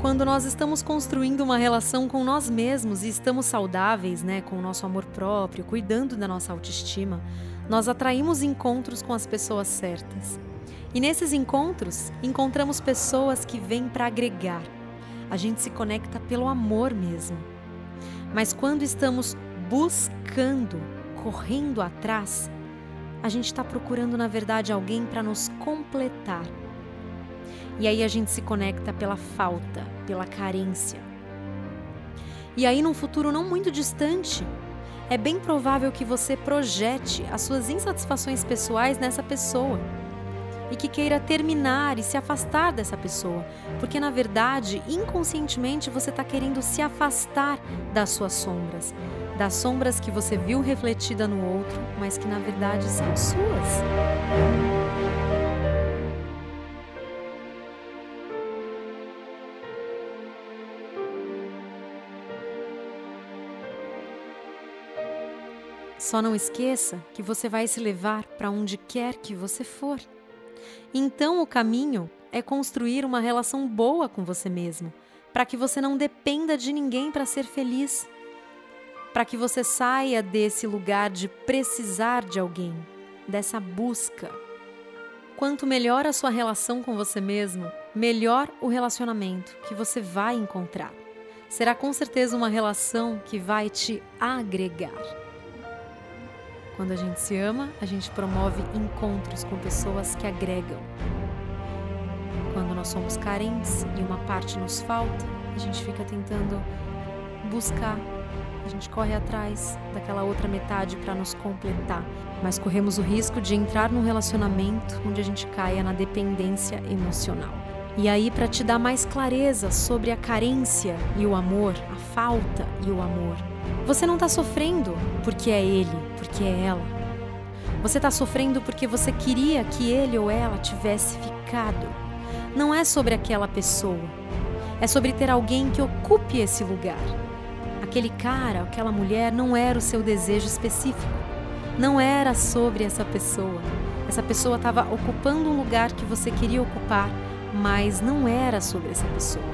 Quando nós estamos construindo uma relação com nós mesmos e estamos saudáveis, né, com o nosso amor próprio, cuidando da nossa autoestima, nós atraímos encontros com as pessoas certas. E nesses encontros, encontramos pessoas que vêm para agregar. A gente se conecta pelo amor mesmo. Mas quando estamos buscando, correndo atrás, a gente está procurando, na verdade, alguém para nos completar e aí a gente se conecta pela falta, pela carência. E aí, num futuro não muito distante, é bem provável que você projete as suas insatisfações pessoais nessa pessoa e que queira terminar e se afastar dessa pessoa, porque na verdade, inconscientemente, você está querendo se afastar das suas sombras, das sombras que você viu refletida no outro, mas que na verdade são suas. Só não esqueça que você vai se levar para onde quer que você for. Então o caminho é construir uma relação boa com você mesmo, para que você não dependa de ninguém para ser feliz. Para que você saia desse lugar de precisar de alguém, dessa busca. Quanto melhor a sua relação com você mesmo, melhor o relacionamento que você vai encontrar. Será com certeza uma relação que vai te agregar. Quando a gente se ama, a gente promove encontros com pessoas que agregam. Quando nós somos carentes e uma parte nos falta, a gente fica tentando buscar, a gente corre atrás daquela outra metade para nos completar, mas corremos o risco de entrar num relacionamento onde a gente caia na dependência emocional. E aí, para te dar mais clareza sobre a carência e o amor, a falta e o amor, você não está sofrendo porque é ele, porque é ela. Você está sofrendo porque você queria que ele ou ela tivesse ficado. Não é sobre aquela pessoa. É sobre ter alguém que ocupe esse lugar. Aquele cara, aquela mulher não era o seu desejo específico. Não era sobre essa pessoa. Essa pessoa estava ocupando um lugar que você queria ocupar, mas não era sobre essa pessoa.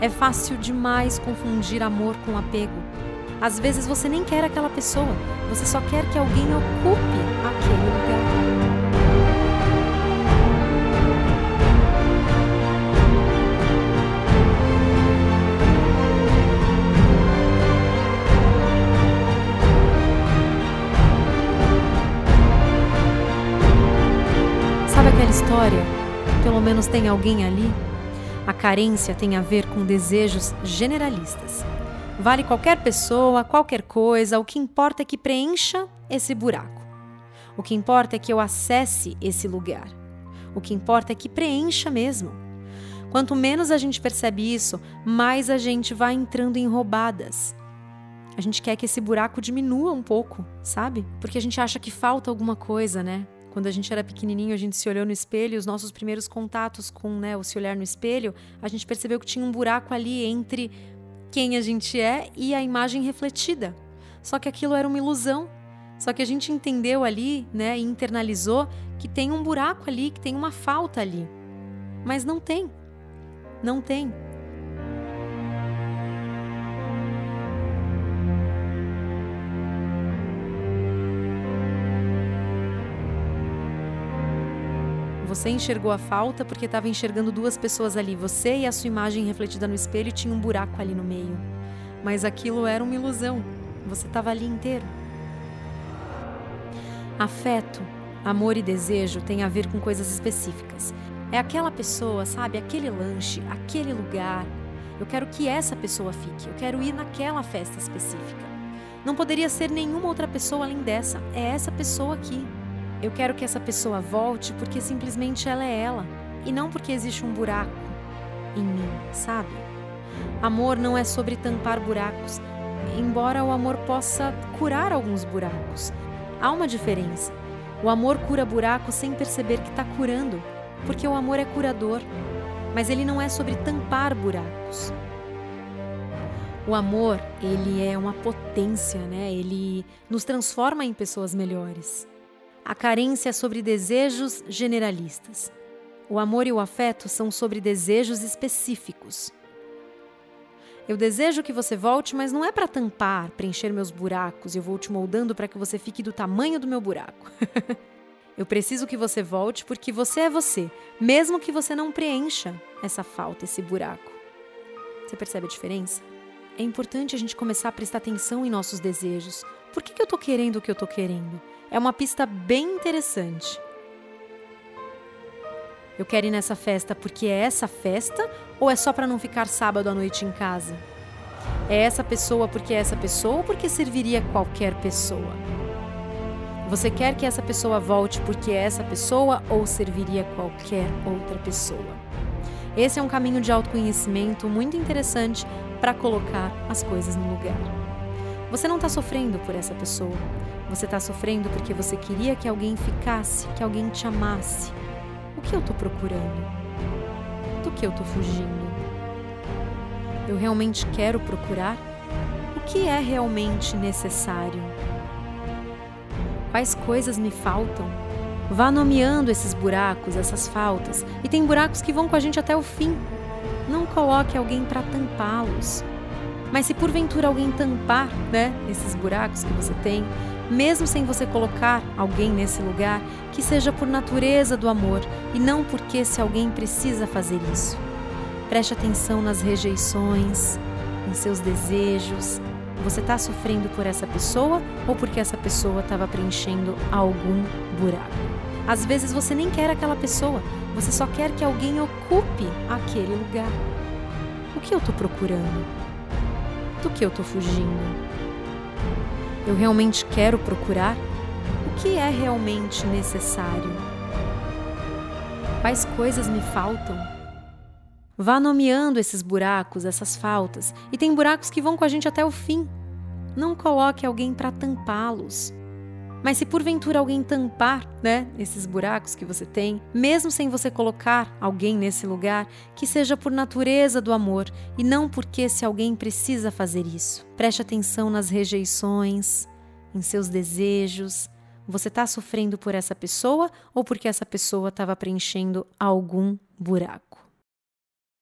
É fácil demais confundir amor com apego. Às vezes você nem quer aquela pessoa, você só quer que alguém ocupe aquele lugar. Sabe aquela história? Pelo menos tem alguém ali a carência tem a ver com desejos generalistas. Vale qualquer pessoa, qualquer coisa, o que importa é que preencha esse buraco. O que importa é que eu acesse esse lugar. O que importa é que preencha mesmo. Quanto menos a gente percebe isso, mais a gente vai entrando em roubadas. A gente quer que esse buraco diminua um pouco, sabe? Porque a gente acha que falta alguma coisa, né? Quando a gente era pequenininho, a gente se olhou no espelho, os nossos primeiros contatos com né, o se olhar no espelho, a gente percebeu que tinha um buraco ali entre quem a gente é e a imagem refletida. Só que aquilo era uma ilusão. Só que a gente entendeu ali, né, e internalizou que tem um buraco ali, que tem uma falta ali. Mas não tem. Não tem. Você enxergou a falta porque estava enxergando duas pessoas ali, você e a sua imagem refletida no espelho tinha um buraco ali no meio. Mas aquilo era uma ilusão. Você estava ali inteiro. Afeto, amor e desejo têm a ver com coisas específicas. É aquela pessoa, sabe? Aquele lanche, aquele lugar. Eu quero que essa pessoa fique. Eu quero ir naquela festa específica. Não poderia ser nenhuma outra pessoa além dessa. É essa pessoa aqui. Eu quero que essa pessoa volte porque simplesmente ela é ela e não porque existe um buraco em mim, sabe? Amor não é sobre tampar buracos, embora o amor possa curar alguns buracos. Há uma diferença. O amor cura buracos sem perceber que está curando, porque o amor é curador, mas ele não é sobre tampar buracos. O amor, ele é uma potência, né? Ele nos transforma em pessoas melhores. A carência é sobre desejos generalistas. O amor e o afeto são sobre desejos específicos. Eu desejo que você volte, mas não é para tampar, preencher meus buracos. Eu vou te moldando para que você fique do tamanho do meu buraco. eu preciso que você volte porque você é você, mesmo que você não preencha essa falta, esse buraco. Você percebe a diferença? É importante a gente começar a prestar atenção em nossos desejos. Por que, que eu tô querendo o que eu tô querendo? É uma pista bem interessante. Eu quero ir nessa festa porque é essa festa ou é só para não ficar sábado à noite em casa? É essa pessoa porque é essa pessoa ou porque serviria qualquer pessoa? Você quer que essa pessoa volte porque é essa pessoa ou serviria qualquer outra pessoa? Esse é um caminho de autoconhecimento muito interessante para colocar as coisas no lugar. Você não está sofrendo por essa pessoa. Você está sofrendo porque você queria que alguém ficasse, que alguém te amasse, o que eu estou procurando? Do que eu estou fugindo? Eu realmente quero procurar? O que é realmente necessário? Quais coisas me faltam? Vá nomeando esses buracos, essas faltas, e tem buracos que vão com a gente até o fim. Não coloque alguém para tampá-los. Mas se porventura alguém tampar, né, esses buracos que você tem, mesmo sem você colocar alguém nesse lugar, que seja por natureza do amor e não porque se alguém precisa fazer isso. Preste atenção nas rejeições, em seus desejos. Você está sofrendo por essa pessoa ou porque essa pessoa estava preenchendo algum buraco? Às vezes você nem quer aquela pessoa, você só quer que alguém ocupe aquele lugar. O que eu estou procurando? Do que eu estou fugindo? Eu realmente quero procurar? O que é realmente necessário? Quais coisas me faltam? Vá nomeando esses buracos, essas faltas, e tem buracos que vão com a gente até o fim. Não coloque alguém para tampá-los. Mas se porventura alguém tampar, né, esses buracos que você tem, mesmo sem você colocar alguém nesse lugar, que seja por natureza do amor e não porque se alguém precisa fazer isso. Preste atenção nas rejeições, em seus desejos. Você está sofrendo por essa pessoa ou porque essa pessoa estava preenchendo algum buraco?